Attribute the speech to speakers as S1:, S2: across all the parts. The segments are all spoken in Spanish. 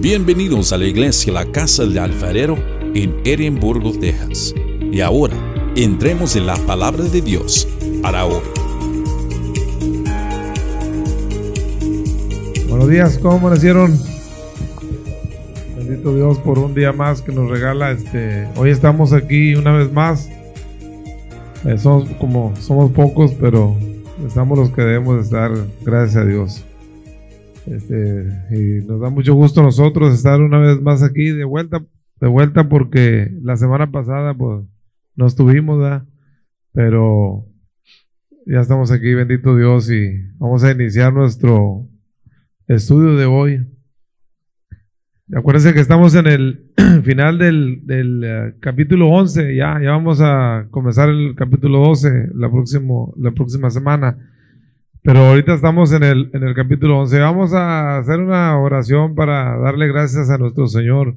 S1: Bienvenidos a la iglesia La Casa del Alfarero en Edimburgo, Texas. Y ahora, entremos en la palabra de Dios para hoy.
S2: Buenos días, ¿cómo amanecieron? Bendito Dios por un día más que nos regala. Este, hoy estamos aquí una vez más. Eh, somos como somos pocos, pero estamos los que debemos estar. Gracias a Dios. Este, y nos da mucho gusto nosotros estar una vez más aquí de vuelta, de vuelta porque la semana pasada pues no estuvimos, pero ya estamos aquí, bendito Dios, y vamos a iniciar nuestro estudio de hoy. Acuérdense que estamos en el final del, del eh, capítulo 11, ya, ya vamos a comenzar el capítulo 12 la, próximo, la próxima semana. Pero ahorita estamos en el, en el capítulo 11. Vamos a hacer una oración para darle gracias a nuestro Señor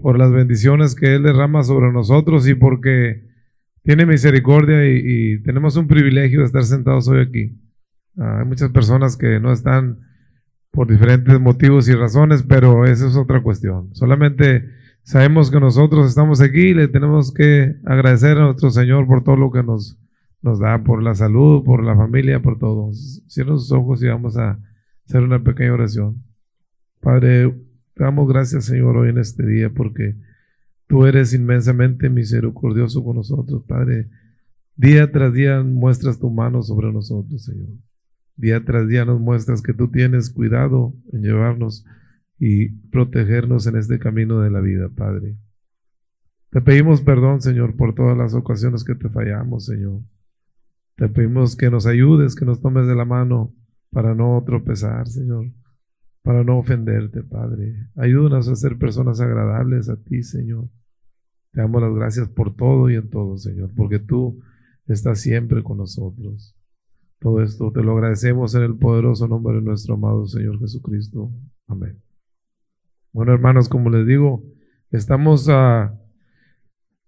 S2: por las bendiciones que Él derrama sobre nosotros y porque tiene misericordia y, tenemos un privilegio de estar sentados hoy aquí. Ah, hay muchas personas que no están por diferentes motivos y razones, pero esa es otra cuestión. Solamente sabemos que nosotros estamos aquí y le tenemos que agradecer a nuestro Señor por todo lo que nos nos da por la salud, por la familia, por todo. Cierra sus ojos y vamos a hacer una pequeña oración. Padre, te damos gracias, Señor, hoy en este día porque tú eres inmensamente misericordioso con nosotros, Padre. Día tras día muestras tu mano sobre nosotros, Señor. Día tras día nos muestras que tú tienes cuidado en llevarnos y protegernos en este camino de la vida, Padre. Te pedimos perdón, Señor, por todas las ocasiones que te fallamos, Señor. Te pedimos que nos ayudes, que nos tomes de la mano para no tropezar, Señor, para no ofenderte, Padre. Ayúdanos a ser personas agradables a ti, Señor. Te damos las gracias por todo y en todo, Señor, porque tú estás siempre con nosotros. Todo esto te lo agradecemos en el poderoso nombre de nuestro amado Señor Jesucristo. Amén. Bueno, hermanos, como les digo, estamos a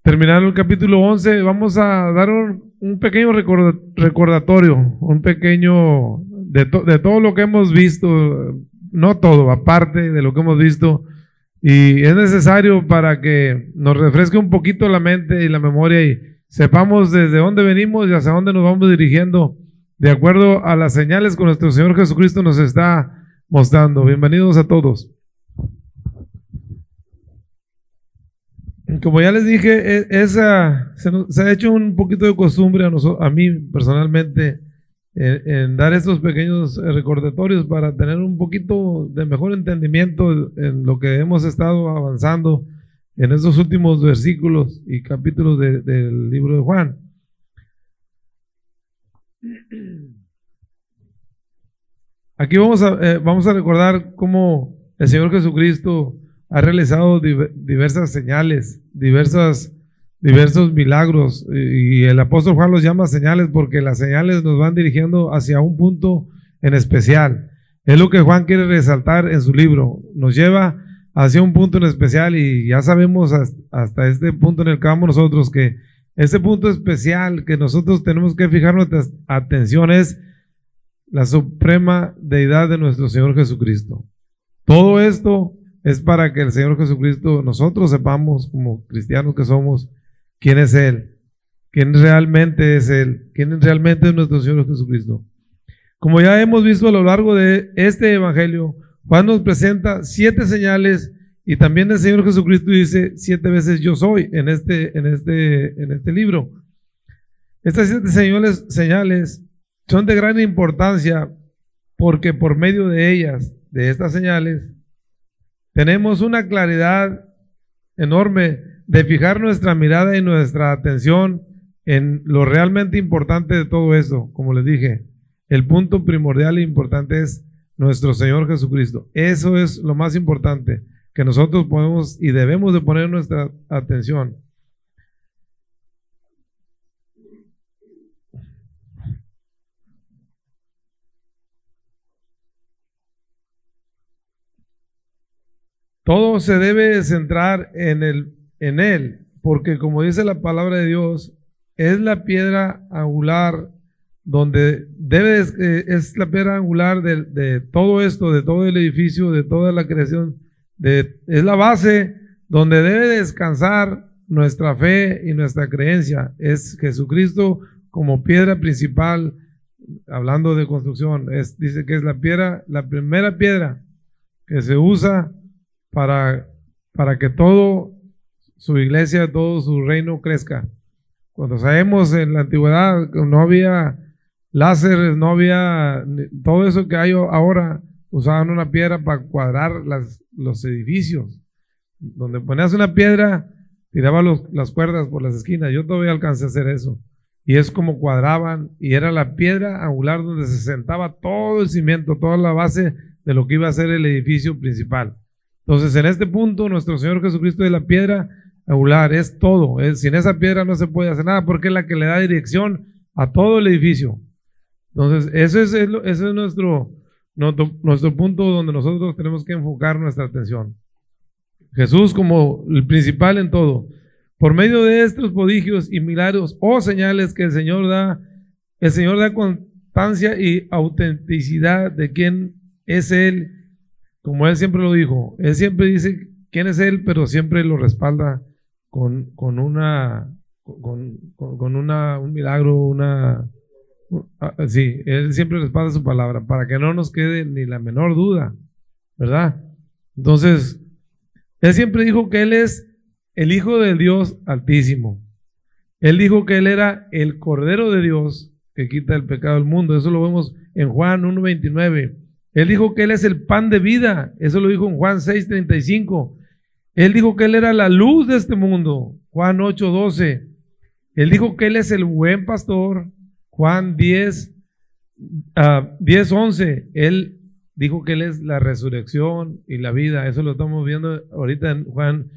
S2: terminar el capítulo 11. Vamos a dar un, un pequeño recordatorio, un pequeño de, de, todo lo que hemos visto, no todo, aparte de lo que hemos visto, y es necesario para que nos refresque un poquito la mente y la memoria y sepamos desde dónde venimos y hacia dónde nos vamos dirigiendo, de acuerdo a las señales que nuestro Señor Jesucristo nos está mostrando. Bienvenidos a todos. Como ya les dije, e, esa, se, ha hecho un poquito de costumbre a, mí personalmente en, dar estos pequeños recordatorios para tener un poquito de mejor entendimiento en lo que hemos estado avanzando en estos últimos versículos y capítulos del libro de Juan. Aquí vamos a, eh, vamos a recordar cómo el Señor Jesucristo ha realizado diversas señales, diversas, diversos milagros. Y el apóstol Juan los llama señales porque las señales nos van dirigiendo hacia un punto en especial. Es lo que Juan quiere resaltar en su libro. Nos lleva hacia un punto en especial y ya sabemos hasta este punto en el que vamos nosotros que ese punto especial que nosotros tenemos que fijar nuestra atención es la suprema deidad de nuestro Señor Jesucristo. Todo esto es para que el Señor Jesucristo, nosotros sepamos como cristianos que somos, quién es Él, quién realmente es Él, quién realmente es nuestro Señor Jesucristo. Como ya hemos visto a lo largo de este Evangelio, Juan nos presenta siete señales y también el Señor Jesucristo dice siete veces yo soy en este, en este, en este libro. Estas siete señales, señales son de gran importancia porque por medio de ellas, de estas señales, tenemos una claridad enorme de fijar nuestra mirada y nuestra atención en lo realmente importante de todo eso. Como les dije, el punto primordial e importante es nuestro Señor Jesucristo. Eso es lo más importante que nosotros podemos y debemos de poner nuestra atención. Todo se debe centrar en, Él, porque como dice la palabra de Dios, es la piedra angular donde debe, eh, es la piedra angular de, todo esto, de todo el edificio, de toda la creación es la base donde debe descansar nuestra fe y nuestra creencia. Es Jesucristo como piedra principal, hablando de construcción, es, dice que es la piedra, la primera piedra que se usa para, para que todo su iglesia, todo su reino crezca. Cuando sabemos en la antigüedad no había láseres, no había todo eso que hay ahora, usaban una piedra para cuadrar los edificios. Donde ponías una piedra, tiraba las cuerdas por las esquinas. Yo todavía alcancé a hacer eso. Y es como cuadraban, y era la piedra angular donde se sentaba todo el cimiento, toda la base de lo que iba a ser el edificio principal. Entonces, en este punto, nuestro Señor Jesucristo es la piedra angular, es todo. Es, sin esa piedra no se puede hacer nada porque es la que le da dirección a todo el edificio. Entonces, ese es, ese es nuestro, nuestro, nuestro punto donde nosotros tenemos que enfocar nuestra atención. Jesús como el principal en todo. Por medio de estos prodigios y milagros o señales que el Señor da, el Señor da constancia y autenticidad de quién es Él, como Él siempre lo dijo. Él siempre dice quién es Él, pero siempre lo respalda con, con una, con, con una, un milagro, una, ah, sí, Él siempre respalda su palabra para que no nos quede ni la menor duda, ¿verdad? Entonces, Él siempre dijo que Él es el Hijo del Dios Altísimo. Él dijo que Él era el Cordero de Dios que quita el pecado del mundo. Eso lo vemos en Juan 1.29. Él dijo que Él es el pan de vida. Eso lo dijo en Juan 6.35. Él dijo que Él era la luz de este mundo. Juan 8.12. Él dijo que Él es el buen pastor. Juan 10, 10.11. Él dijo que Él es la resurrección y la vida. Eso lo estamos viendo ahorita en Juan,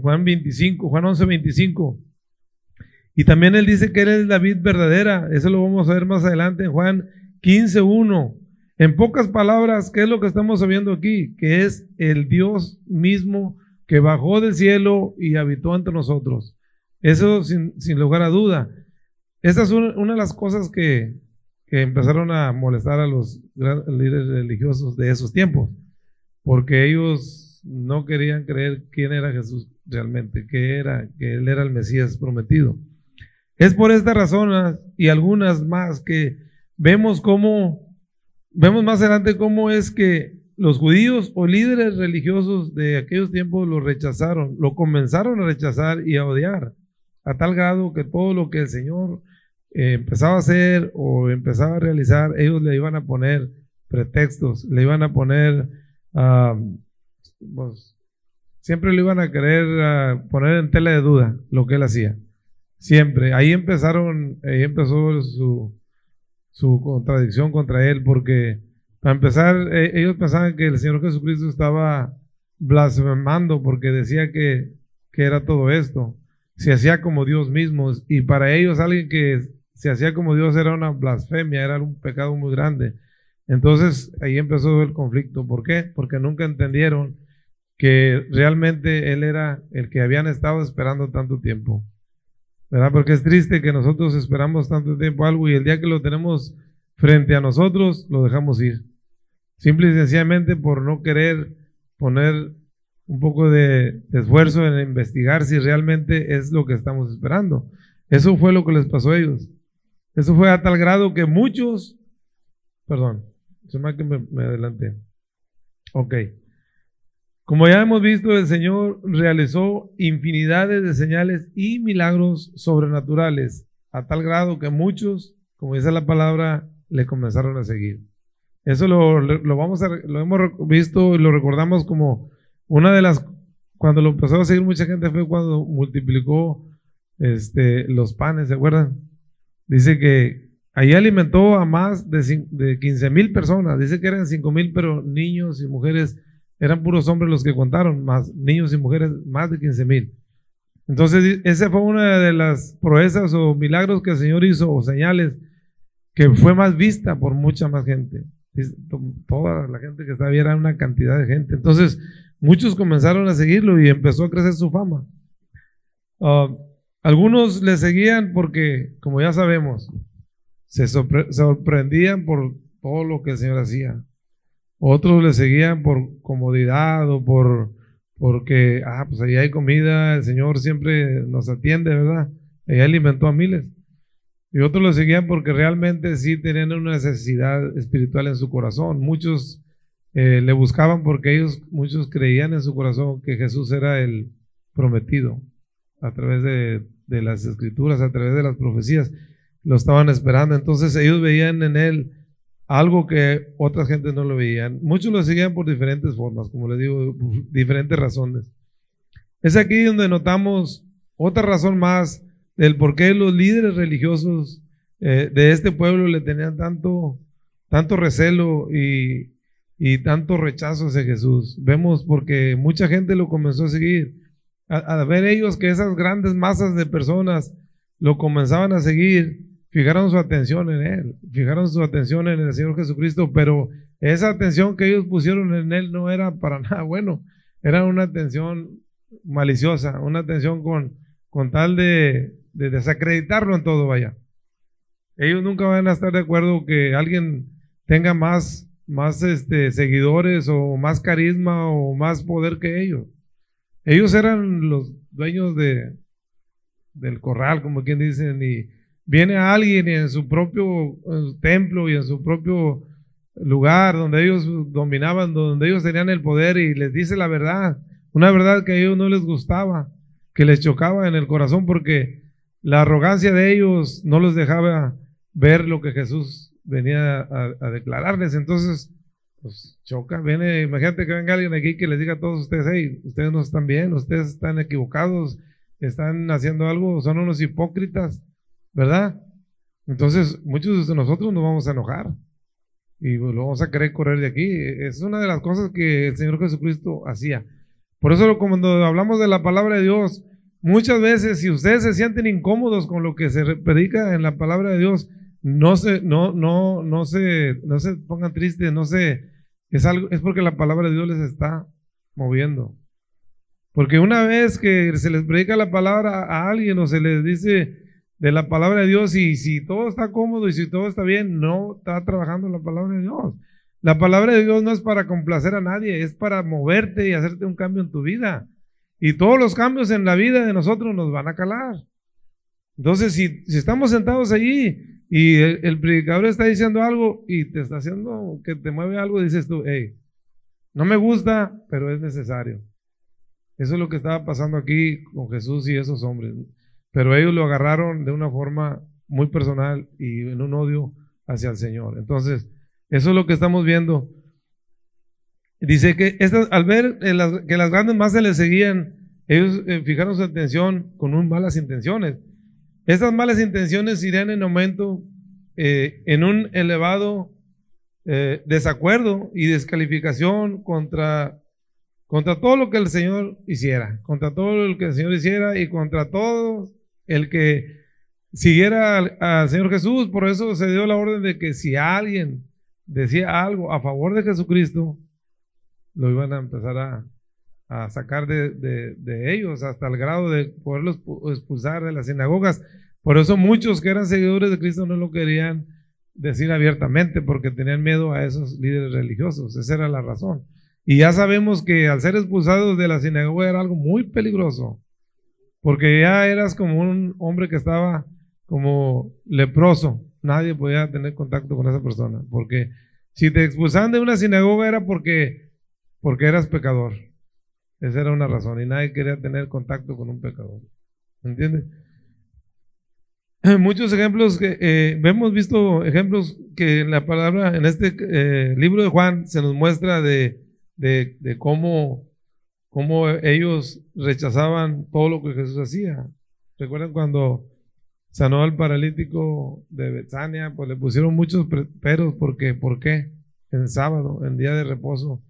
S2: Juan 25, Juan 11, 25. Y también Él dice que Él es la vid verdadera. Eso lo vamos a ver más adelante en Juan 15, 1. En pocas palabras, ¿qué es lo que estamos sabiendo aquí? Que es el Dios mismo que bajó del cielo y habitó entre nosotros. Eso sin, lugar a duda. Esta es una, de las cosas que, que, empezaron a molestar a los líderes religiosos de esos tiempos, porque ellos no querían creer quién era Jesús realmente, que era, que él era el Mesías prometido. Es por esta razón y algunas más que vemos cómo Vemos más adelante cómo es que los judíos o líderes religiosos de aquellos tiempos lo rechazaron, lo comenzaron a rechazar y a odiar, a tal grado que todo lo que el Señor eh, empezaba a hacer o empezaba a realizar, ellos le iban a poner pretextos, le iban a poner, pues, siempre le iban a querer poner en tela de duda lo que él hacía. Siempre. Ahí empezaron, ahí empezó su, su contradicción contra él, porque para empezar, e, ellos pensaban que el Señor Jesucristo estaba blasfemando porque decía que, que era todo esto. Se hacía como Dios mismo y para ellos alguien que se hacía como Dios era una blasfemia, era un pecado muy grande. Entonces ahí empezó el conflicto. ¿Por qué? Porque nunca entendieron que realmente Él era el que habían estado esperando tanto tiempo. ¿Verdad? Porque es triste que nosotros esperamos tanto tiempo algo y el día que lo tenemos frente a nosotros, lo dejamos ir. Simple y sencillamente por no querer poner un poco de, esfuerzo en investigar si realmente es lo que estamos esperando. Eso fue lo que les pasó a ellos. Eso fue a tal grado que muchos, perdón, se me, me adelanté. Ok. Como ya hemos visto, el Señor realizó infinidades de señales y milagros sobrenaturales, a tal grado que muchos, como dice la palabra, le comenzaron a seguir. Eso lo, vamos a, lo hemos visto y lo recordamos como una de las, cuando lo empezó a seguir mucha gente fue cuando multiplicó este, los panes, ¿se acuerdan? Dice que ahí alimentó a más de, de 15 mil personas, dice que eran 5 mil, pero niños y mujeres eran puros hombres los que contaron, más niños y mujeres, más de 15 mil. Entonces, esa fue una de las proezas o milagros que el Señor hizo, o señales, que fue más vista por mucha más gente. Toda la gente que estaba ahí era una cantidad de gente. Entonces, muchos comenzaron a seguirlo y empezó a crecer su fama. Ah, algunos le seguían porque, como ya sabemos, se sorprendían por todo lo que el Señor hacía. Otros le seguían por comodidad o por porque, ah, pues ahí hay comida, el Señor siempre nos atiende, ¿verdad? Ahí alimentó a miles. Y otros lo seguían porque realmente sí tenían una necesidad espiritual en su corazón. Muchos eh, le buscaban porque ellos, muchos creían en su corazón que Jesús era el prometido a través de, de las escrituras, a través de las profecías. Lo estaban esperando. Entonces ellos veían en él algo que otras gentes no lo veían. Muchos lo seguían por diferentes formas, como les digo, diferentes razones. Es aquí donde notamos otra razón más del por qué los líderes religiosos eh, de este pueblo le tenían tanto, tanto recelo y, y tanto rechazo hacia Jesús. Vemos porque mucha gente lo comenzó a seguir. a ver ellos que esas grandes masas de personas lo comenzaban a seguir, fijaron su atención en Él, fijaron su atención en el Señor Jesucristo, pero esa atención que ellos pusieron en Él no era para nada bueno, era una atención maliciosa, una atención con, con tal de, desacreditarlo en todo, vaya. Ellos nunca van a estar de acuerdo que alguien tenga más, más este, seguidores o más carisma o más poder que ellos. Ellos eran los dueños de, del corral, como quien dicen, y viene alguien en su propio templo y en su propio lugar donde ellos dominaban, donde ellos tenían el poder y les dice la verdad, una verdad que a ellos no les gustaba, que les chocaba en el corazón porque la arrogancia de ellos no los dejaba ver lo que Jesús venía a, declararles. Entonces, pues choca, viene, imagínate que venga alguien aquí que les diga a todos ustedes, hey, ustedes no están bien, ustedes están equivocados, están haciendo algo, son unos hipócritas. ¿Verdad? Entonces, muchos de nosotros nos vamos a enojar y lo vamos a querer correr de aquí. Es una de las cosas que el Señor Jesucristo hacía. Por eso cuando hablamos de la palabra de Dios, muchas veces si ustedes se sienten incómodos con lo que se predica en la palabra de Dios, no se, no, no, no se, no se pongan tristes, no se, es algo, es porque la palabra de Dios les está moviendo. Porque una vez que se les predica la palabra a alguien o se les dice, de la palabra de Dios y si todo está cómodo y si todo está bien, no está trabajando la palabra de Dios. La palabra de Dios no es para complacer a nadie, es para moverte y hacerte un cambio en tu vida. Y todos los cambios en la vida de nosotros nos van a calar. Entonces, si, estamos sentados allí y el, predicador está diciendo algo y te está haciendo que te mueve algo, dices tú, hey, no me gusta, pero es necesario. Eso es lo que estaba pasando aquí con Jesús y esos hombres. Pero ellos lo agarraron de una forma muy personal y en un odio hacia el Señor. Entonces, eso es lo que estamos viendo. Dice que al ver que las grandes masas le seguían, ellos eh, fijaron su atención con un malas intenciones. Estas malas intenciones irían en aumento eh, en un elevado eh, desacuerdo y descalificación contra, contra todo lo que el Señor hiciera, contra todo lo que el Señor hiciera y contra todos el que siguiera al, Señor Jesús. Por eso se dio la orden de que si alguien decía algo a favor de Jesucristo, lo iban a empezar a, sacar de, ellos hasta el grado de poderlos expulsar de las sinagogas. Por eso muchos que eran seguidores de Cristo no lo querían decir abiertamente porque tenían miedo a esos líderes religiosos. Esa era la razón. Y ya sabemos que al ser expulsados de la sinagoga era algo muy peligroso. Porque ya eras como un hombre que estaba como leproso. Nadie podía tener contacto con esa persona. Porque si te expulsaban de una sinagoga era porque, porque eras pecador. Esa era una razón. Y nadie quería tener contacto con un pecador. ¿Entiendes? Muchos ejemplos que eh, hemos visto ejemplos que en la palabra, en este eh, libro de Juan, se nos muestra de, de, de cómo cómo ellos rechazaban todo lo que Jesús hacía. ¿Recuerdan cuando sanó al paralítico de Bethania? Pues le pusieron muchos peros porque, ¿por qué? En sábado, en día de reposo,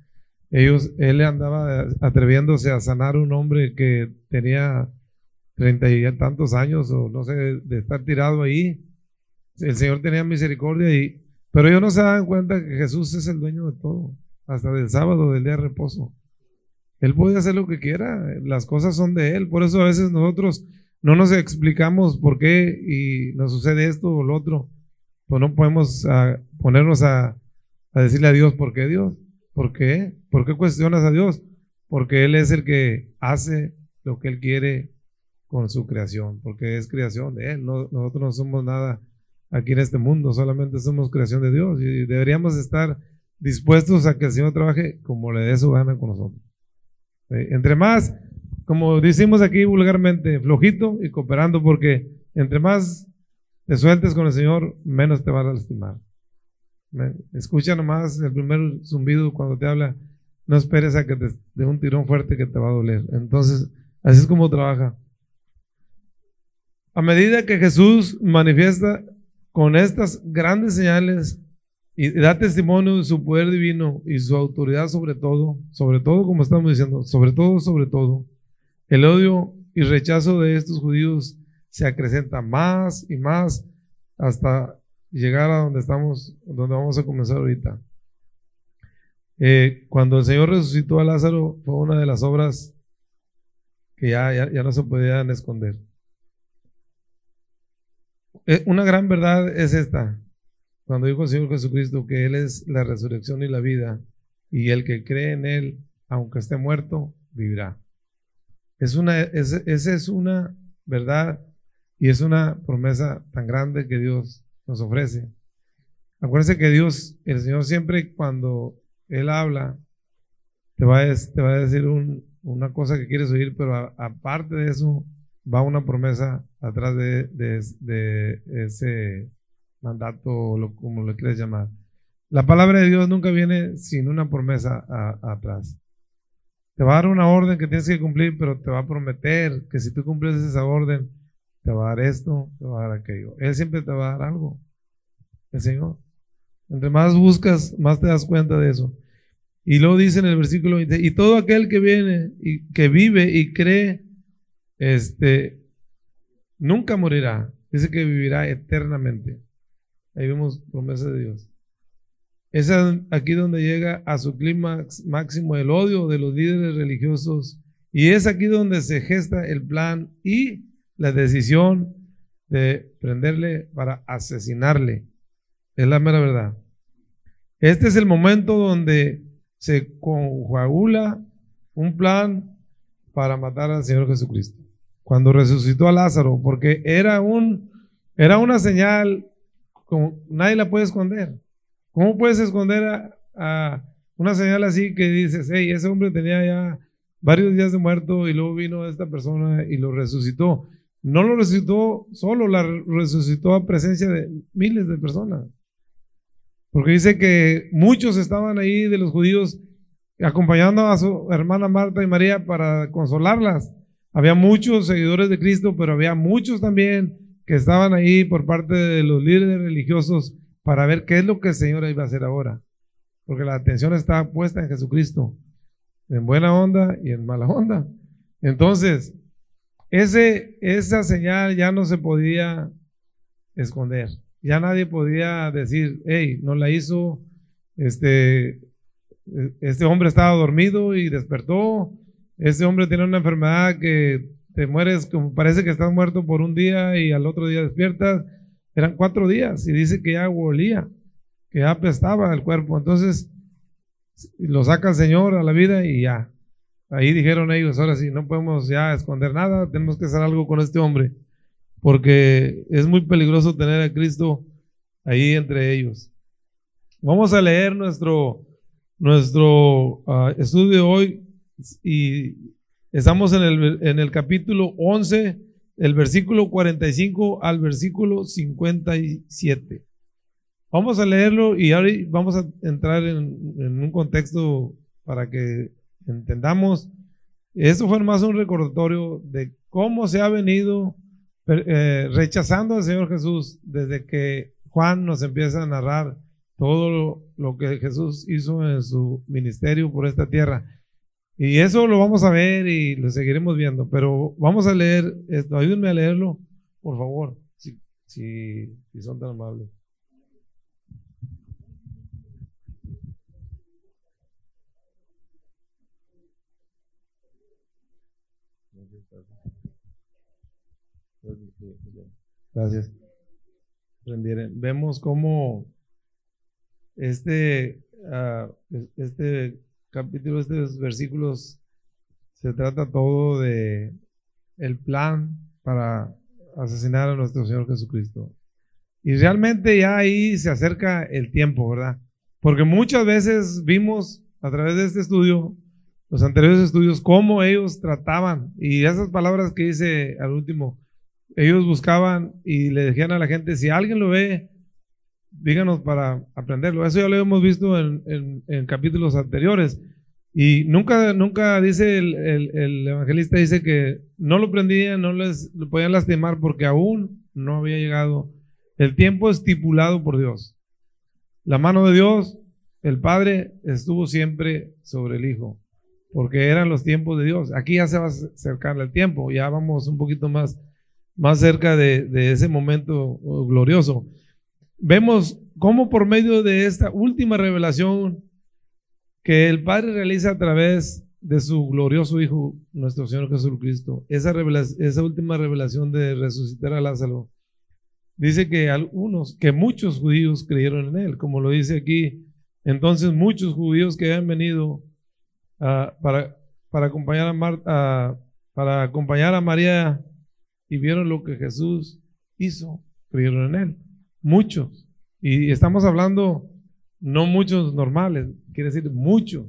S2: ellos, él andaba atreviéndose a sanar un hombre que tenía treinta y tantos años o no sé, de estar tirado ahí. El Señor tenía misericordia y, pero ellos no se dan cuenta que Jesús es el dueño de todo, hasta del sábado, del día de reposo. Él puede hacer lo que quiera, las cosas son de Él. Por eso a veces nosotros no nos explicamos por qué y nos sucede esto o lo otro. Pues no podemos ah, ponernos a, decirle a Dios por qué Dios. ¿Por qué? ¿Por qué cuestionas a Dios? Porque Él es el que hace lo que Él quiere con su creación, porque es creación de Él. nosotros no somos nada aquí en este mundo, solamente somos creación de Dios y deberíamos estar dispuestos a que el Señor trabaje como le dé su gana con nosotros. Entre más, como decimos aquí vulgarmente, flojito y cooperando, porque entre más te sueltes con el Señor, menos te va a lastimar. Escucha nomás el primer zumbido cuando te habla, no esperes a que te dé un tirón fuerte que te va a doler. Entonces, así es como trabaja. A medida que Jesús manifiesta con estas grandes señales y da testimonio de su poder divino y su autoridad sobre todo, sobre todo como estamos diciendo, sobre todo, sobre todo, el odio y rechazo de estos judíos se acrecenta más y más hasta llegar a donde estamos, donde vamos a comenzar ahorita. Eh, cuando el Señor resucitó a Lázaro fue una de las obras que ya, ya no se podían esconder. Eh, una gran verdad es esta, cuando dijo el Señor Jesucristo que Él es la resurrección y la vida, y el que cree en Él, aunque esté muerto, vivirá. Es una, esa es una verdad y es una promesa tan grande que Dios nos ofrece. Acuérdense que Dios, el Señor siempre cuando Él habla, te va a, te va a decir una cosa que quieres oír, pero aparte de eso, va una promesa atrás de, ese mandato, lo, como lo quieres llamar. La palabra de Dios nunca viene sin una promesa atrás. Te va a dar una orden que tienes que cumplir, pero te va a prometer que si tú cumples esa orden, te va a dar esto, te va a dar aquello. Él siempre te va a dar algo. El Señor. Entre más buscas, más te das cuenta de eso. Y luego dice en el versículo 20, y todo aquel que viene y que vive y cree este, nunca morirá. Dice que vivirá eternamente. Ahí vemos promesa de Dios. Es aquí donde llega a su clímax máximo el odio de los líderes religiosos y es aquí donde se gesta el plan y la decisión de prenderle para asesinarle. Es la mera verdad. Este es el momento donde se conjuagula un plan para matar al Señor Jesucristo cuando resucitó a Lázaro, porque era, un, era una señal, como nadie la puede esconder. ¿Cómo puedes esconder a, una señal así que dices, hey, ese hombre tenía ya varios días de muerto y luego vino esta persona y lo resucitó? No lo resucitó solo, la resucitó a presencia de miles de personas. Porque dice que muchos estaban ahí de los judíos acompañando a su hermana Marta y María para consolarlas. Había muchos seguidores de Cristo, pero había muchos también que estaban ahí por parte de los líderes religiosos para ver qué es lo que el Señor iba a hacer ahora. Porque la atención estaba puesta en Jesucristo, en buena onda y en mala onda. Entonces, ese, esa señal ya no se podía esconder. Ya nadie podía decir, hey, no la hizo, este, este hombre estaba dormido y despertó, ese hombre tiene una enfermedad que te mueres, como parece que estás muerto por un día y al otro día despiertas. Eran cuatro días y dice que ya olía, que ya apestaba el cuerpo. Entonces lo saca el Señor a la vida y ya. Ahí dijeron ellos, ahora sí, no podemos ya esconder nada, tenemos que hacer algo con este hombre, porque es muy peligroso tener a Cristo ahí entre ellos. Vamos a leer nuestro, nuestro uh, estudio hoy y estamos en el, en el capítulo 11, el versículo 45 al versículo 57. Vamos a leerlo y ahora vamos a entrar en, un contexto para que entendamos. Esto fue más un recordatorio de cómo se ha venido eh, rechazando al Señor Jesús desde que Juan nos empieza a narrar todo lo que Jesús hizo en su ministerio por esta tierra. Y eso lo vamos a ver y lo seguiremos viendo, pero vamos a leer esto. Ayúdenme a leerlo, por favor, si, si, son tan amables. Gracias. Vemos cómo este ah, este capítulo, estos versículos, se trata todo de el plan para asesinar a nuestro Señor Jesucristo. Y realmente ya ahí se acerca el tiempo, ¿verdad? Porque muchas veces vimos a través de este estudio, los anteriores estudios, cómo ellos trataban. Y esas palabras que dice al último, ellos buscaban y le decían a la gente, si alguien lo ve, díganos para aprenderlo. Eso ya lo hemos visto en, capítulos anteriores. Y nunca, nunca dice el, el, evangelista, dice que no lo prendían, no les lo podían lastimar porque aún no había llegado el tiempo estipulado por Dios. La mano de Dios, el Padre, estuvo siempre sobre el Hijo, porque eran los tiempos de Dios. Aquí ya se va a acercar el tiempo, ya vamos un poquito más, más cerca de, de ese momento glorioso. Vemos cómo por medio de esta última revelación que el Padre realiza a través de su glorioso Hijo, nuestro Señor Jesucristo, esa, esa última revelación de resucitar a Lázaro, dice que algunos, que muchos judíos creyeron en él, como lo dice aquí. Entonces muchos judíos que habían venido ah, para, para, acompañar a para acompañar a María y vieron lo que Jesús hizo, creyeron en él. Muchos. Y estamos hablando no muchos normales, quiere decir muchos.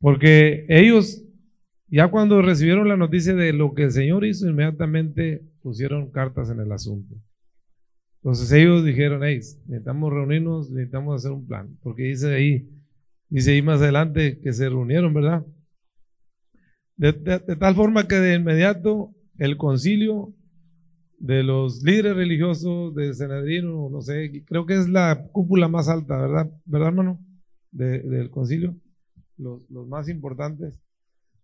S2: Porque ellos, ya cuando recibieron la noticia de lo que el Señor hizo, inmediatamente pusieron cartas en el asunto. Entonces ellos dijeron, hey, necesitamos reunirnos, necesitamos hacer un plan, porque dice ahí, dice ahí más adelante que se reunieron, ¿verdad? De, tal forma que de inmediato el concilio de los líderes religiosos de Senadino, no sé, creo que es la cúpula más alta, ¿verdad? ¿Verdad, hermano? del concilio, los, los, más importantes,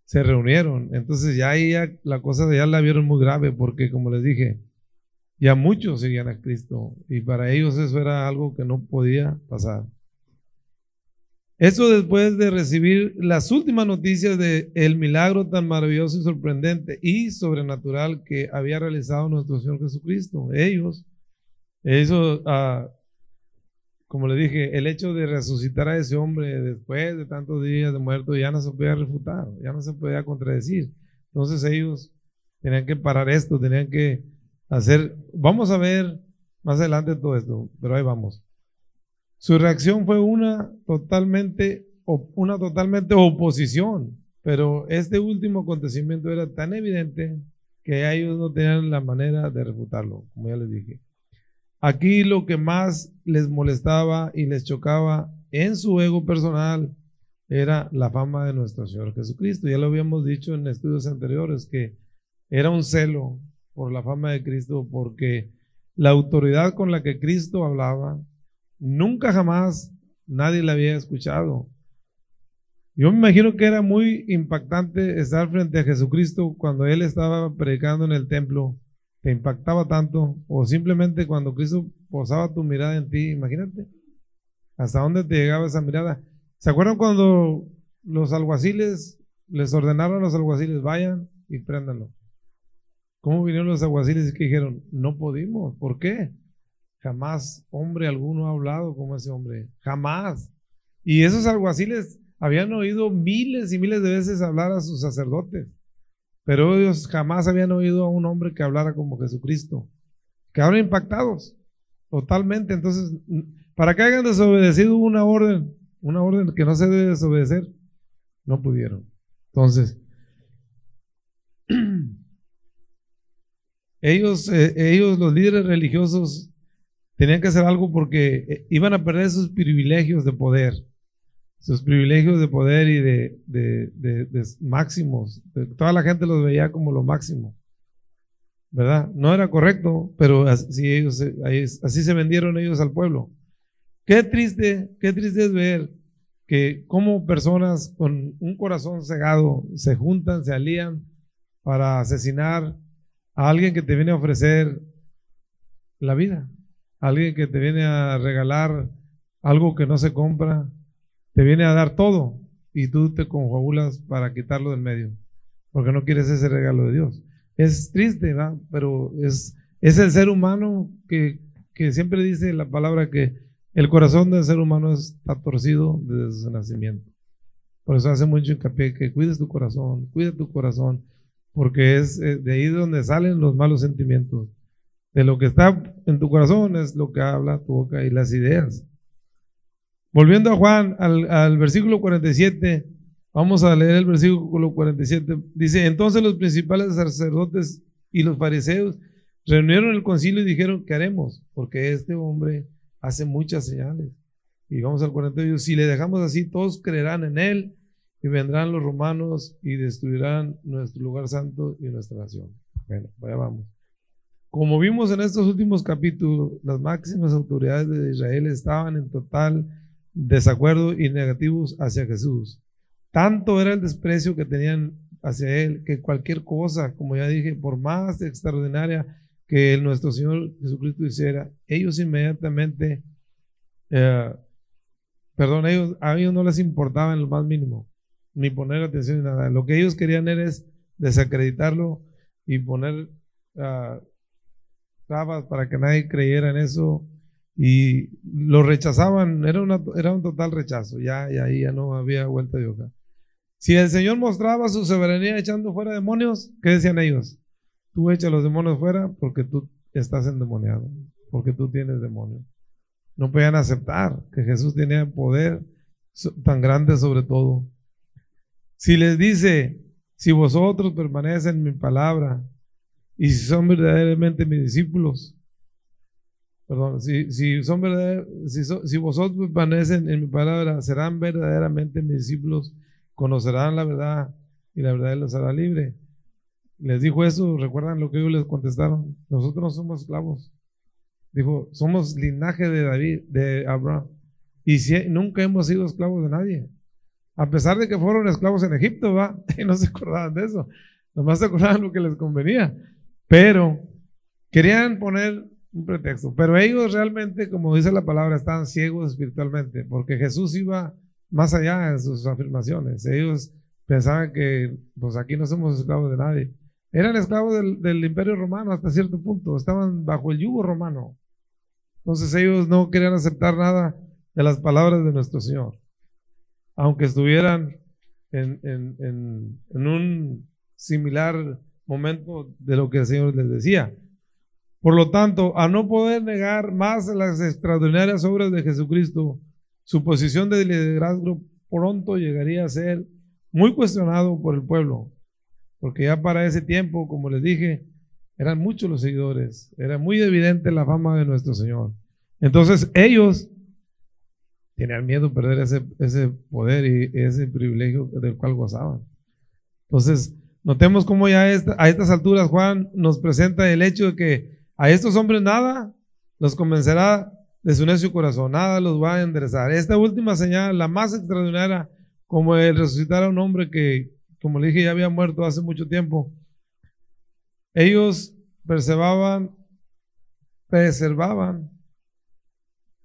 S2: se reunieron. Entonces ya ahí la cosa ya la vieron muy grave, porque como les dije, ya muchos seguían a Cristo y para ellos eso era algo que no podía pasar. Eso después de recibir las últimas noticias de el milagro tan maravilloso y sorprendente y sobrenatural que había realizado nuestro Señor Jesucristo. Ellos, eso, ah, como le dije, el hecho de resucitar a ese hombre después de tantos días de muerto ya no se podía refutar, ya no se podía contradecir. Entonces ellos tenían que parar esto, tenían que hacer, vamos a ver más adelante todo esto, pero ahí vamos. Su reacción fue una totalmente, una totalmente oposición, pero este último acontecimiento era tan evidente que ellos no tenían la manera de refutarlo, como ya les dije. Aquí lo que más les molestaba y les chocaba en su ego personal era la fama de nuestro Señor Jesucristo. Ya lo habíamos dicho en estudios anteriores que era un celo por la fama de Cristo, porque la autoridad con la que Cristo hablaba, nunca jamás nadie la había escuchado. Yo me imagino que era muy impactante estar frente a Jesucristo cuando Él estaba predicando en el templo. Te impactaba tanto. O simplemente cuando Cristo posaba tu mirada en ti. Imagínate. ¿Hasta dónde te llegaba esa mirada? ¿Se acuerdan cuando los alguaciles les ordenaron a los alguaciles, vayan y préndanlo? ¿Cómo vinieron los aguaciles y que dijeron, no pudimos? ¿Por qué? Jamás hombre alguno ha hablado como ese hombre. Jamás. Y esos alguaciles habían oído miles y miles de veces hablar a sus sacerdotes. Pero ellos jamás habían oído a un hombre que hablara como Jesucristo. Quedaron impactados totalmente. Entonces, para que hayan desobedecido una orden, una orden que no se debe desobedecer, no pudieron. Entonces, Ellos, eh, ellos, los líderes religiosos, tenían que hacer algo porque eh, iban a perder sus privilegios de poder, sus privilegios de poder y de, de, máximos. Toda la gente los veía como lo máximo, ¿verdad? No era correcto, pero así, ellos, así se vendieron ellos al pueblo. Qué triste, qué triste es ver que como personas con un corazón cegado se juntan, se alían para asesinar a alguien que te viene a ofrecer la vida, alguien que te viene a regalar algo que no se compra, te viene a dar todo y tú te confabulas para quitarlo del medio, porque no quieres ese regalo de Dios. Es triste, Pero es, es el ser humano que, que siempre dice la palabra que El corazón del ser humano está torcido desde su nacimiento. Por eso hace mucho hincapié que cuides tu corazón, cuida tu corazón, porque es eh, de ahí donde salen los malos sentimientos. De lo que está en tu corazón es lo que habla tu boca y las ideas. Volviendo a Juan, al, al versículo 47, vamos a leer el versículo 47. Dice, entonces los principales sacerdotes y los fariseos reunieron el concilio y dijeron, ¿qué haremos? Porque este hombre hace muchas señales. Y vamos al 48, si le dejamos así, todos creerán en él y vendrán los romanos y destruirán nuestro lugar santo y nuestra nación. Bueno, vaya vamos. Como vimos en estos últimos capítulos, las máximas autoridades de Israel estaban en total desacuerdo y negativos hacia Jesús. Tanto era el desprecio que tenían hacia él que cualquier cosa, como ya dije, por más extraordinaria que nuestro Señor Jesucristo hiciera, ellos inmediatamente, eh, perdón, ellos, a ellos no les importaba en lo más mínimo, ni poner atención en nada. Lo que ellos querían era es desacreditarlo y poner uh, para que nadie creyera en eso y lo rechazaban, era, una, era un total rechazo, ya, y ahí ya no había vuelta de hoja. Si el Señor mostraba su soberanía echando fuera demonios, ¿qué decían ellos? Tú echa los demonios fuera porque tú estás endemoniado, porque tú tienes demonios. No podían aceptar que Jesús tenía poder tan grande sobre todo. Si les dice, si vosotros permanecen en mi palabra y si son verdaderamente mis discípulos, perdón, si, si son si, si vosotros permanecen en mi palabra, serán verdaderamente mis discípulos, conocerán la verdad y la verdad los hará libre les dijo eso, recuerdan lo que ellos les contestaron, nosotros no somos esclavos. Dijo, somos linaje de David, de Abraham, y si, nunca hemos sido esclavos de nadie. A pesar de que fueron esclavos en Egipto, ¿va? Y no se acordaban de eso. Nomás se acordaban lo que les convenía. Pero querían poner un pretexto. Pero ellos realmente, como dice la palabra, estaban ciegos espiritualmente, porque Jesús iba más allá en sus afirmaciones. Ellos pensaban que, pues aquí no somos esclavos de nadie. Eran esclavos del, imperio romano hasta cierto punto, estaban bajo el yugo romano. Entonces ellos no querían aceptar nada de las palabras de nuestro Señor, aunque estuvieran en, en, un similar momento de lo que el Señor les decía. Por lo tanto, a no poder negar más las extraordinarias obras de Jesucristo, su posición de liderazgo pronto llegaría a ser muy cuestionado por el pueblo porque ya para ese tiempo, como les dije, eran muchos los seguidores, era muy evidente la fama de nuestro Señor. Entonces ellos tenían miedo de perder ese, ese poder y ese privilegio del cual gozaban. Entonces, notemos cómo ya a estas alturas Juan nos presenta el hecho de que a estos hombres nada los convencerá de su necio corazón, nada los va a enderezar. Esta última señal, la más extraordinaria, como el resucitar a un hombre que como le dije, ya había muerto hace mucho tiempo. Ellos preservaban, preservaban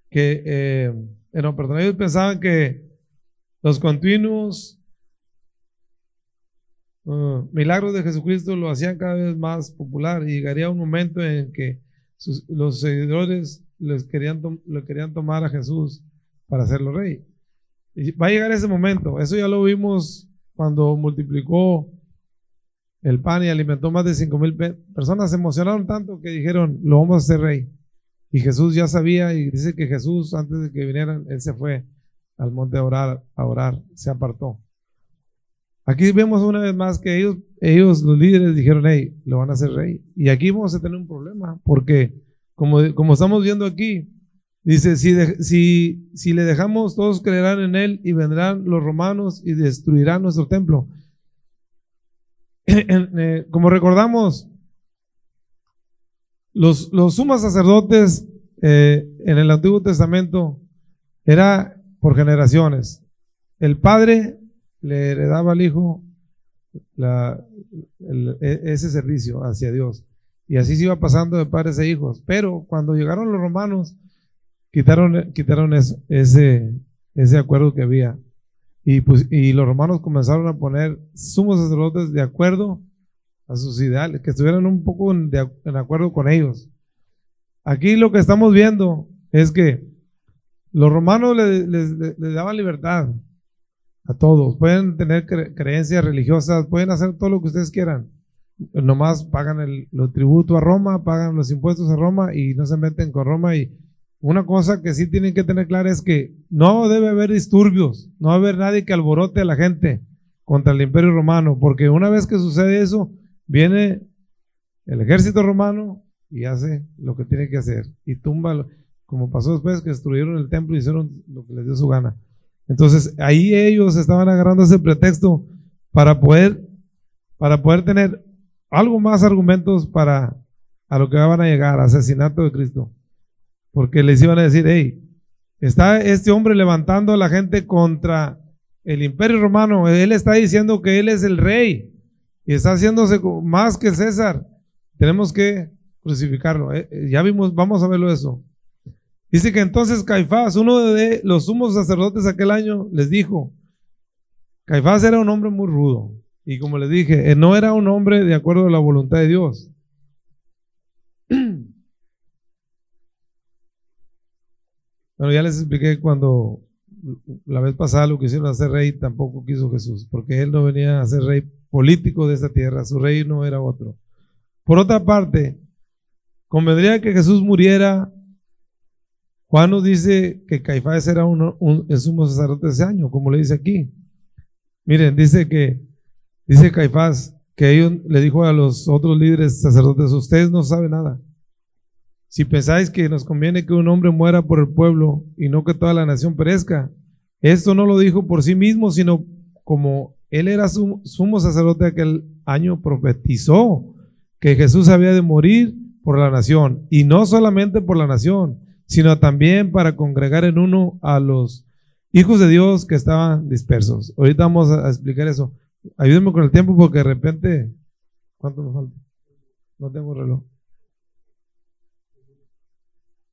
S2: que, eh, no, perdón, ellos pensaban que los continuos uh, milagros de Jesucristo lo hacían cada vez más popular y llegaría un momento en que los seguidores les querían, le querían tomar a Jesús para hacerlo rey. Y va a llegar ese momento, eso ya lo vimos cuando multiplicó el pan y alimentó más de cinco mil personas, se emocionaron tanto que dijeron, lo vamos a hacer rey. Y Jesús ya sabía y dice que Jesús, antes de que vinieran, él se fue al monte a orar, se apartó. Aquí vemos una vez más que ellos, ellos los líderes, dijeron, hey, lo van a hacer rey. Y aquí vamos a tener un problema, porque como, como estamos viendo aquí, Dice, si, si, si le dejamos, todos creerán en él y vendrán los romanos y destruirán nuestro templo. Eh, como recordamos, los, los sumos sacerdotes eh, en el Antiguo Testamento era por generaciones. El padre le heredaba al hijo e, ese servicio hacia Dios. Y así se iba pasando de padres e hijos. Pero cuando llegaron los romanos, Quitaron, quitaron ese, ese acuerdo que había. Y, pues, y los romanos comenzaron a poner sumos sacerdotes de acuerdo a sus ideales, que estuvieran un poco en, en acuerdo con ellos. Aquí lo que estamos viendo es que Los romanos les, daban libertad a todos. Pueden tener creencias religiosas, pueden hacer todo lo que ustedes quieran. Nomás pagan el los tributo a Roma, pagan los impuestos a Roma y no se meten con Roma. Y una cosa que sí tienen que tener clara es que no debe haber disturbios, no debe haber nadie que alborote a la gente contra el imperio romano, porque una vez que sucede eso, viene el ejército romano y hace lo que tiene que hacer y tumba, como pasó después que destruyeron el templo y hicieron lo que les dio su gana. Entonces ahí ellos estaban agarrando ese pretexto para poder, para poder tener algo más argumentos para a lo que van a llegar, asesinato de Cristo. Porque les iban a decir, hey, está este hombre levantando a la gente contra el imperio romano. Él está diciendo que él es el rey y está haciéndose más que César. Tenemos que crucificarlo. Eh, eh, ya vimos, vamos a verlo eso. Dice que entonces Caifás, uno de los sumos sacerdotes aquel año, les dijo, Caifás era un hombre muy rudo. Y como les dije, no era un hombre de acuerdo a la voluntad de Dios. Bueno, ya les expliqué cuando la vez pasada lo que hicieron hacer rey tampoco quiso Jesús, porque él no venía a ser rey político de esta tierra, su rey no era otro. Por otra parte, convendría que Jesús muriera. Juan nos dice que Caifás era un, sumo sacerdote ese año, como le dice aquí. Miren, dice que, dice Caifás, que ellos le dijo a los otros líderes sacerdotes, ustedes no saben nada. Si pensáis que nos conviene que un hombre muera por el pueblo y no que toda la nación perezca, esto no lo dijo por sí mismo, sino como él era sumo sacerdote aquel año, profetizó que Jesús había de morir por la nación, y no solamente por la nación, sino también para congregar en uno a los hijos de Dios que estaban dispersos. Ahorita vamos a explicar eso. Ayúdenme con el tiempo porque de repente, ¿cuánto me falta? No tengo reloj.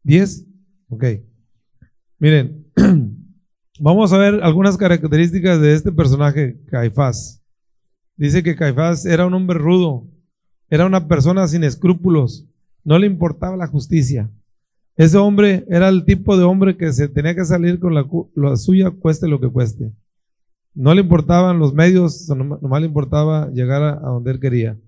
S2: ¿Diez? Ok. Miren, vamos a ver algunas características de este personaje, Caifás. Dice que Caifás era un hombre rudo, era una persona sin escrúpulos, no le importaba la justicia. Ese hombre era el tipo de hombre que se tenía que salir con la, suya, cueste lo que cueste. No le importaban los medios, nomás le importaba llegar a, donde él quería.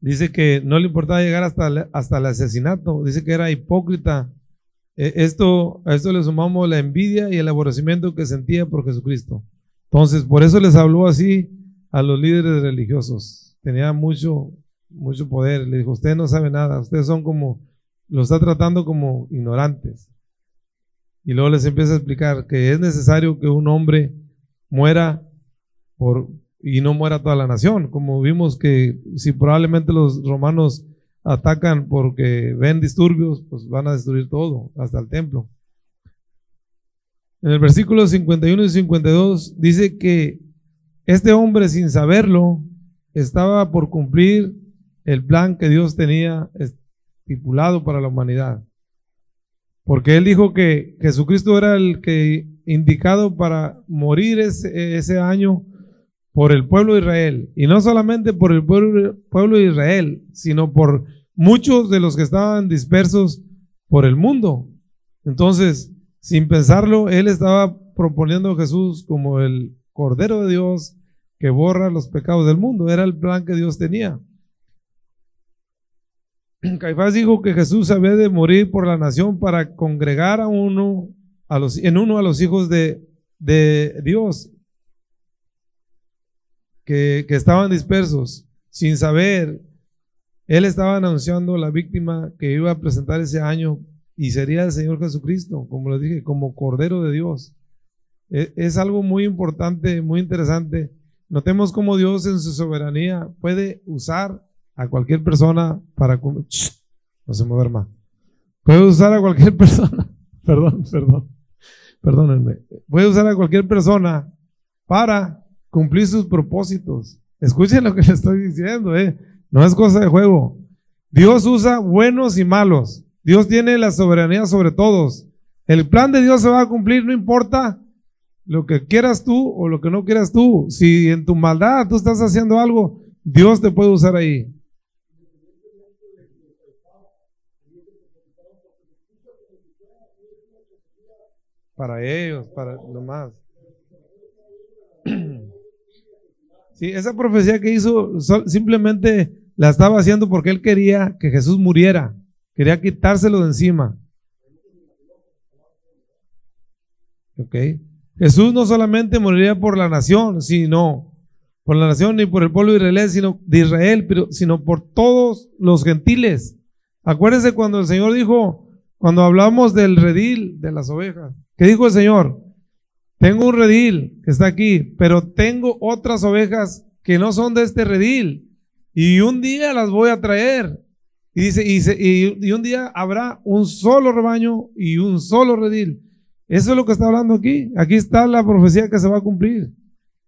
S2: Dice que no le importaba llegar hasta, hasta el asesinato. Dice que era hipócrita. E, esto, a esto le sumamos la envidia y el aborrecimiento que sentía por Jesucristo. Entonces, por eso les habló así a los líderes religiosos. Tenía mucho, mucho poder. Le dijo, usted no sabe nada, ustedes son como, lo está tratando como ignorantes. Y luego les empieza a explicar que es necesario que un hombre muera por, y no muera toda la nación, como vimos que si probablemente los romanos atacan porque ven disturbios, pues van a destruir todo, hasta el templo. En el versículo 51 y 52 dice que este hombre, sin saberlo, estaba por cumplir el plan que Dios tenía estipulado para la humanidad. Porque él dijo que Jesucristo era el que indicado para morir ese, año por el pueblo de Israel. Y no solamente por el pueblo, pueblo de Israel, sino por muchos de los que estaban dispersos por el mundo. Entonces, sin pensarlo, él estaba proponiendo a Jesús como el Cordero de Dios que borra los pecados del mundo. Era el plan que Dios tenía. Caifás dijo que Jesús había de morir por la nación para congregar a uno, a los, en uno a los hijos de, de Dios que, que estaban dispersos sin saber. Él estaba anunciando la víctima que iba a presentar ese año y sería el Señor Jesucristo, como les dije, como Cordero de Dios. E, es, algo muy importante, muy interesante. Notemos cómo Dios en su soberanía puede usar a cualquier persona para... no se duerma. Puede usar a cualquier persona. perdón, perdón. Perdónenme. Puede usar a cualquier persona para cumplir sus propósitos. Escuchen lo que le estoy diciendo, ¿eh? No es cosa de juego. Dios usa buenos y malos. Dios tiene la soberanía sobre todos. El plan de Dios se va a cumplir, no importa lo que quieras tú o lo que no quieras tú. Si en tu maldad tú estás haciendo algo, Dios te puede usar ahí. Para ellos, para lo más. Sí, esa profecía que hizo simplemente la estaba haciendo porque él quería que Jesús muriera, quería quitárselo de encima. ¿Ok? Jesús no solamente moriría por la nación, sino por la nación ni por el pueblo de Israel, sino de Israel, pero, sino por todos los gentiles. Acuérdense cuando el Señor dijo, cuando hablamos del redil de las ovejas, ¿qué dijo el Señor? Tengo un redil que está aquí, pero tengo otras ovejas que no son de este redil. Y un día las voy a traer. Y dice, y un día habrá un solo rebaño y un solo redil. Eso es lo que está hablando aquí. Aquí está la profecía que se va a cumplir.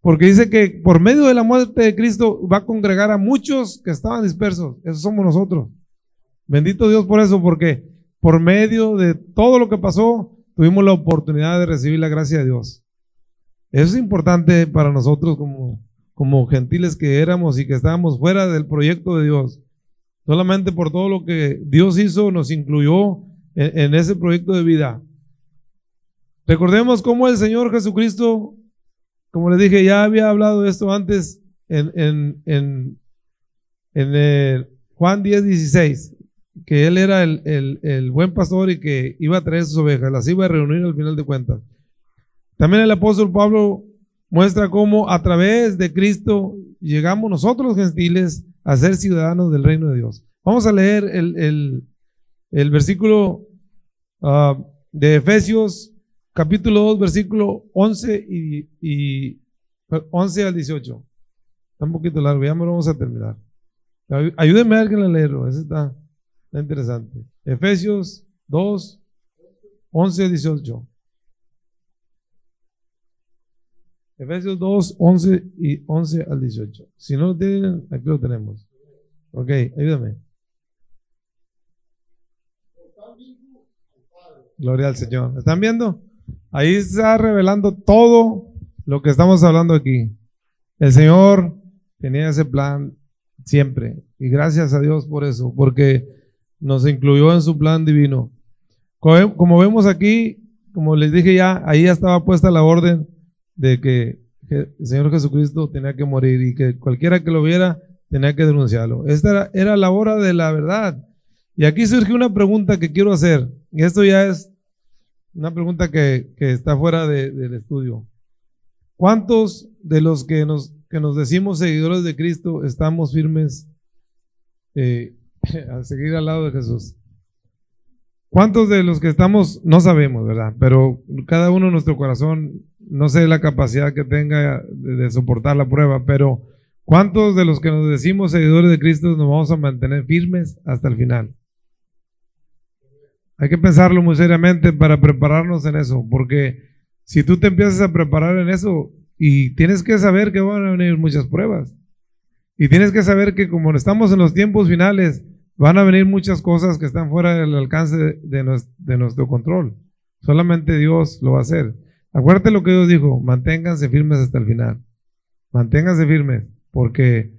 S2: Porque dice que por medio de la muerte de Cristo va a congregar a muchos que estaban dispersos. Esos somos nosotros. Bendito Dios por eso, porque por medio de todo lo que pasó, tuvimos la oportunidad de recibir la gracia de Dios. Eso es importante para nosotros como, como gentiles que éramos y que estábamos fuera del proyecto de Dios. Solamente por todo lo que Dios hizo, nos incluyó en ese proyecto de vida. Recordemos cómo el Señor Jesucristo, como les dije, ya había hablado de esto antes en, el Juan 10, 16, que Él era el, buen pastor y que iba a traer sus ovejas, las iba a reunir al final de cuentas. También el apóstol Pablo muestra cómo a través de Cristo llegamos nosotros los gentiles a ser ciudadanos del reino de Dios. Vamos a leer el, versículo uh, de Efesios capítulo 2, versículo 11 y, y 11 al 18. Está un poquito largo, ya me lo vamos a terminar. Ayúdenme a alguien a leerlo, ese está, está interesante. Efesios 2, 11 al 18. Efesios 2, 11 y 11 al 18. Si no lo tienen, aquí lo tenemos. Ok, ayúdame. Gloria al Señor. ¿Están viendo? Ahí está revelando todo lo que estamos hablando aquí. El Señor tenía ese plan siempre. Y gracias a Dios por eso, porque nos incluyó en su plan divino. Como vemos aquí, como les dije ya, ahí ya estaba puesta la orden de que el Señor Jesucristo tenía que morir y que cualquiera que lo viera tenía que denunciarlo. Esta era, era la hora de la verdad. Y aquí surge una pregunta que quiero hacer. Y esto ya es una pregunta que, está fuera del estudio. ¿Cuántos de los que nos, que nos decimos seguidores de Cristo estamos firmes eh, seguir al lado de Jesús? ¿Cuántos de los que estamos, no sabemos, verdad? Pero cada uno en nuestro corazón, no sé la capacidad que tenga de, de soportar la prueba, pero ¿cuántos de los que nos decimos seguidores de Cristo nos vamos a mantener firmes hasta el final? Hay que pensarlo muy seriamente para prepararnos en eso, porque si tú te empiezas a preparar en eso y tienes que saber que van a venir muchas pruebas y tienes que saber que como estamos en los tiempos finales, van a venir muchas cosas que están fuera del alcance de, nuestro, control. Solamente Dios lo va a hacer. Acuérdate lo que Dios dijo, manténganse firmes hasta el final. Manténganse firmes, porque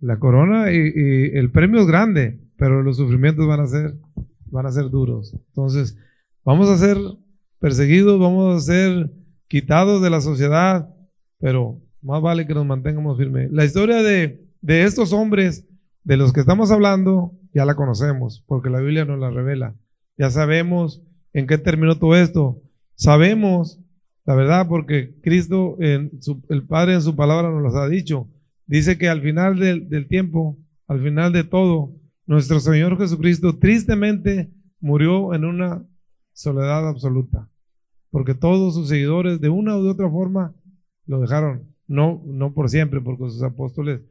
S2: la corona y, el premio es grande, pero los sufrimientos van a ser van a ser duros. Entonces, vamos a ser perseguidos, vamos a ser quitados de la sociedad, pero más vale que nos mantengamos firmes. La historia de, de estos hombres de los que estamos hablando, ya la conocemos, porque la Biblia nos la revela. Ya sabemos en qué terminó todo esto. Sabemos, la verdad, porque Cristo, el Padre en su palabra nos lo ha dicho. Dice que al final del, del tiempo, al final de todo, nuestro Señor Jesucristo tristemente murió en una soledad absoluta, porque todos sus seguidores de una u de otra forma lo dejaron, no, no por siempre, porque sus apóstoles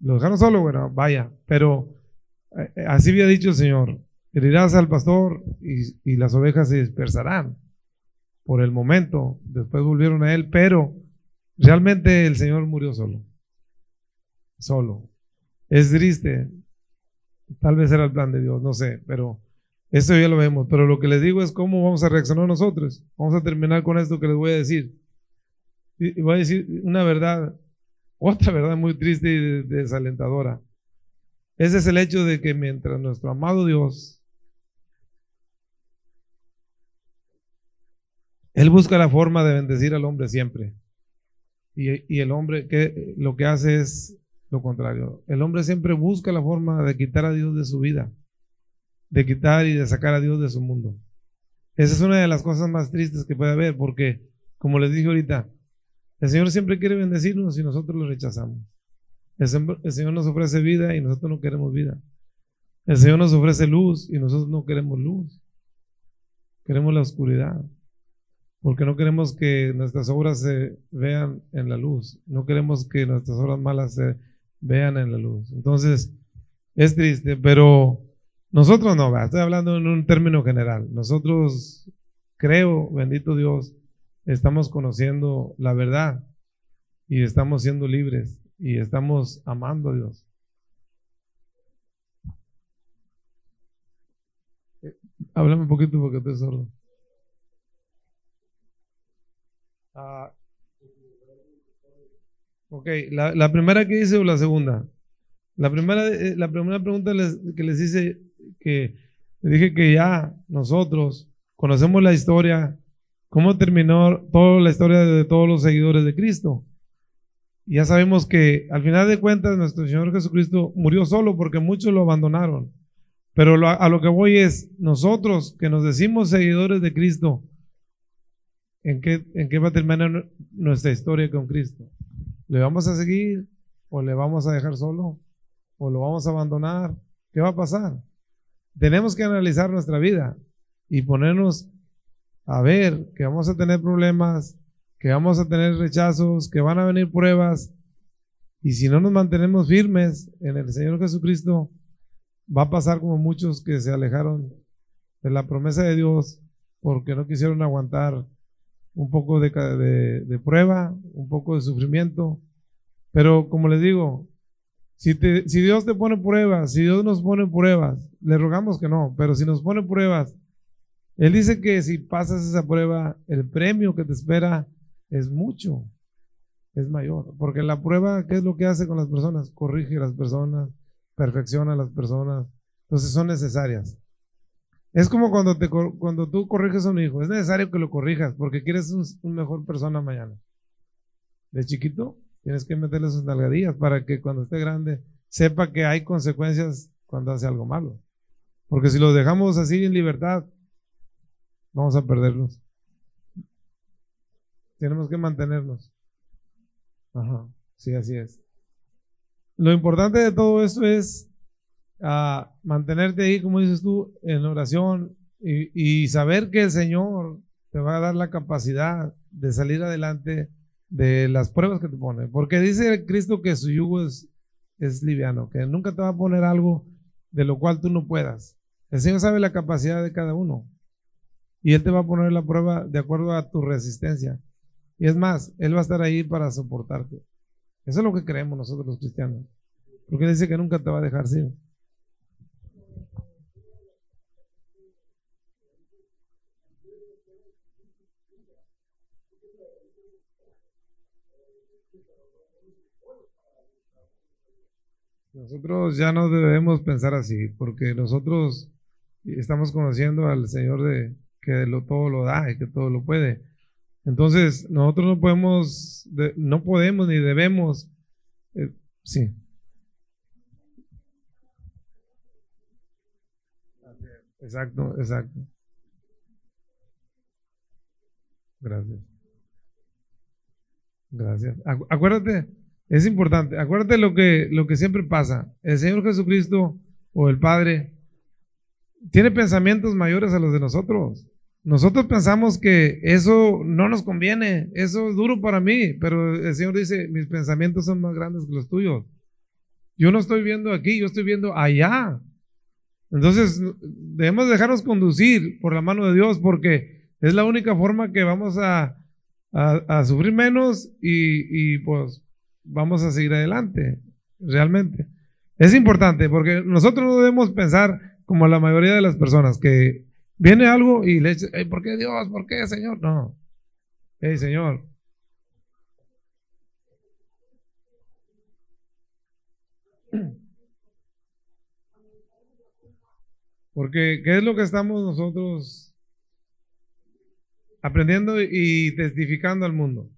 S2: lo dejaron solo, bueno, vaya, pero eh, eh, así había dicho el Señor, herirás al pastor y, y las ovejas se dispersarán por el momento, después volvieron a él, pero realmente el Señor murió solo, solo. Es triste, Tal vez era el plan de Dios, no sé, pero eso ya lo vemos. Pero lo que les digo es cómo vamos a reaccionar nosotros. Vamos a terminar con esto que les voy a decir. Y voy a decir una verdad, otra verdad muy triste y desalentadora. Ese es el hecho de que mientras nuestro amado Dios Él busca la forma de bendecir al hombre siempre. Y, y el hombre que lo que hace es lo contrario. El hombre siempre busca la forma de quitar a Dios de su vida, de quitar y de sacar a Dios de su mundo. Esa es una de las cosas más tristes que puede haber, porque, como les dije ahorita, el Señor siempre quiere bendecirnos y nosotros lo rechazamos. El, Señor nos ofrece vida y nosotros no queremos vida. El Señor nos ofrece luz y nosotros no queremos luz. Queremos la oscuridad. Porque no queremos que nuestras obras se vean en la luz. No queremos que nuestras obras malas se vean en la luz. Entonces, es triste, pero nosotros no, estoy hablando en un término general. Nosotros, creo, bendito Dios, estamos conociendo la verdad y estamos siendo libres y estamos amando a Dios. Eh, háblame un poquito porque estoy sordo. Ah, ok, la, la, primera que hice o la segunda. La primera, eh, la primera pregunta que les hice que dije que ya nosotros conocemos la historia, cómo terminó toda la historia de todos los seguidores de Cristo. ya sabemos que al final de cuentas nuestro Señor Jesucristo murió solo porque muchos lo abandonaron. Pero a lo que voy es, nosotros que nos decimos seguidores de Cristo, ¿en qué, ¿en qué va a terminar nuestra historia con Cristo? ¿Le vamos a seguir o le vamos a dejar solo? ¿O lo vamos a abandonar? ¿Qué va a pasar? tenemos que analizar nuestra vida y ponernos a ver que vamos a tener problemas, que vamos a tener rechazos, que van a venir pruebas. Y si no nos mantenemos firmes en el Señor Jesucristo, va a pasar como muchos que se alejaron de la promesa de Dios porque no quisieron aguantar un poco de, prueba, un poco de sufrimiento. Pero como les digo, si, si Dios te pone pruebas, si Dios nos pone pruebas, le rogamos que no, pero si nos pone pruebas, Él dice que si pasas esa prueba, el premio que te espera es mucho, es mayor. Porque la prueba, ¿qué es lo que hace con las personas? Corrige a las personas, perfecciona a las personas. Entonces son necesarias. Es como cuando, te, cuando tú corriges a un hijo, es necesario que lo corrijas porque quieres un, mejor persona mañana. De chiquito, tienes que meterle sus nalgadillas para que cuando esté grande sepa que hay consecuencias cuando hace algo malo. Porque si los dejamos así en libertad, vamos a perderlos. Tenemos que mantenernos. Ajá, sí, así es. Lo importante de todo esto es ah, mantenerte ahí, como dices tú, en oración y, saber que el Señor te va a dar la capacidad de salir adelante de las pruebas que te pone. Porque dice Cristo que su yugo es, es liviano, que nunca te va a poner algo de lo cual tú no puedas. El Señor sabe la capacidad de cada uno. Y Él te va a poner la prueba de acuerdo a tu resistencia. Y es más, Él va a estar ahí para soportarte. Eso es lo que creemos nosotros los cristianos. Porque dice que nunca te va a dejar sin. Nosotros ya no debemos pensar así, porque nosotros estamos conociendo al Señor de que lo, todo lo da y que todo lo puede. Entonces, nosotros no podemos, no podemos ni debemos, eh, sí. Exacto, exacto. Gracias. Gracias. Acuérdate, es importante, acuérdate lo que, lo que siempre pasa. El Señor Jesucristo o el Padre tiene pensamientos mayores a los de nosotros. Nosotros pensamos que eso no nos conviene, eso es duro para mí, pero el Señor dice, mis pensamientos son más grandes que los tuyos. Yo no estoy viendo aquí, yo estoy viendo allá. Entonces, debemos dejarnos conducir por la mano de Dios porque es la única forma que vamos a, a, sufrir menos y, y pues vamos a seguir adelante, realmente. Es importante porque nosotros no debemos pensar como la mayoría de las personas, que viene algo y le dice, ¿por qué Dios? ¿Por qué Señor? No. Hey, Señor. Porque, ¿qué es lo que estamos nosotros aprendiendo y testificando al mundo.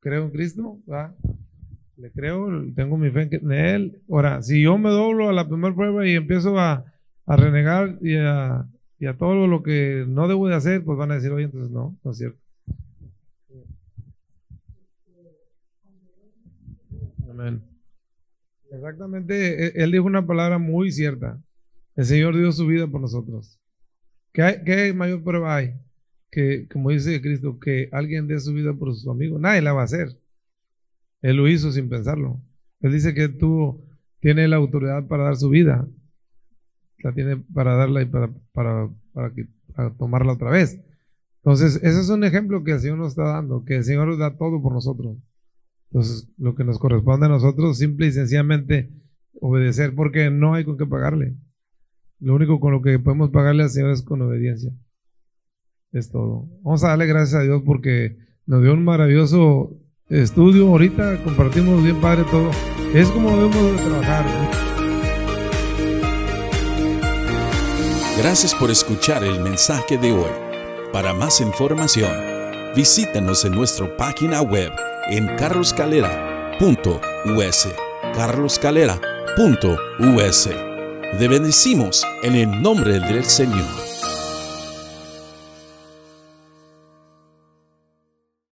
S2: Creo en Cristo, ¿va? Le creo, tengo mi fe en Él. Ahora, si yo me doblo a la primera prueba y empiezo a, a renegar y a, y a todo lo que no debo de hacer, pues van a decir, oye, entonces no, no es cierto. Amén. Exactamente, e, él dijo una palabra muy cierta. El Señor dio su vida por nosotros. ¿Qué, qué mayor prueba hay? Que, como dice Cristo, que alguien dé su vida por su amigo. Nadie la va a hacer. Él lo hizo sin pensarlo. Él dice que tú tienes la autoridad para dar su vida. La tiene para darla y para, para, para, tomarla otra vez. Entonces, ese es un ejemplo que el Señor nos está dando, que el Señor da todo por nosotros. Entonces, lo que nos corresponde a nosotros, simple y sencillamente obedecer, porque no hay con qué pagarle. Lo único con lo que podemos pagarle al Señor es con obediencia. Es todo. Vamos a darle gracias a Dios porque nos dio un maravilloso estudio. Ahorita compartimos bien padre todo. Es como debemos de trabajar.
S1: Gracias por escuchar el mensaje de hoy. Para más información, visítanos en nuestra página web en carloscalera.us. carloscalera.us. Te bendecimos en el nombre del Señor.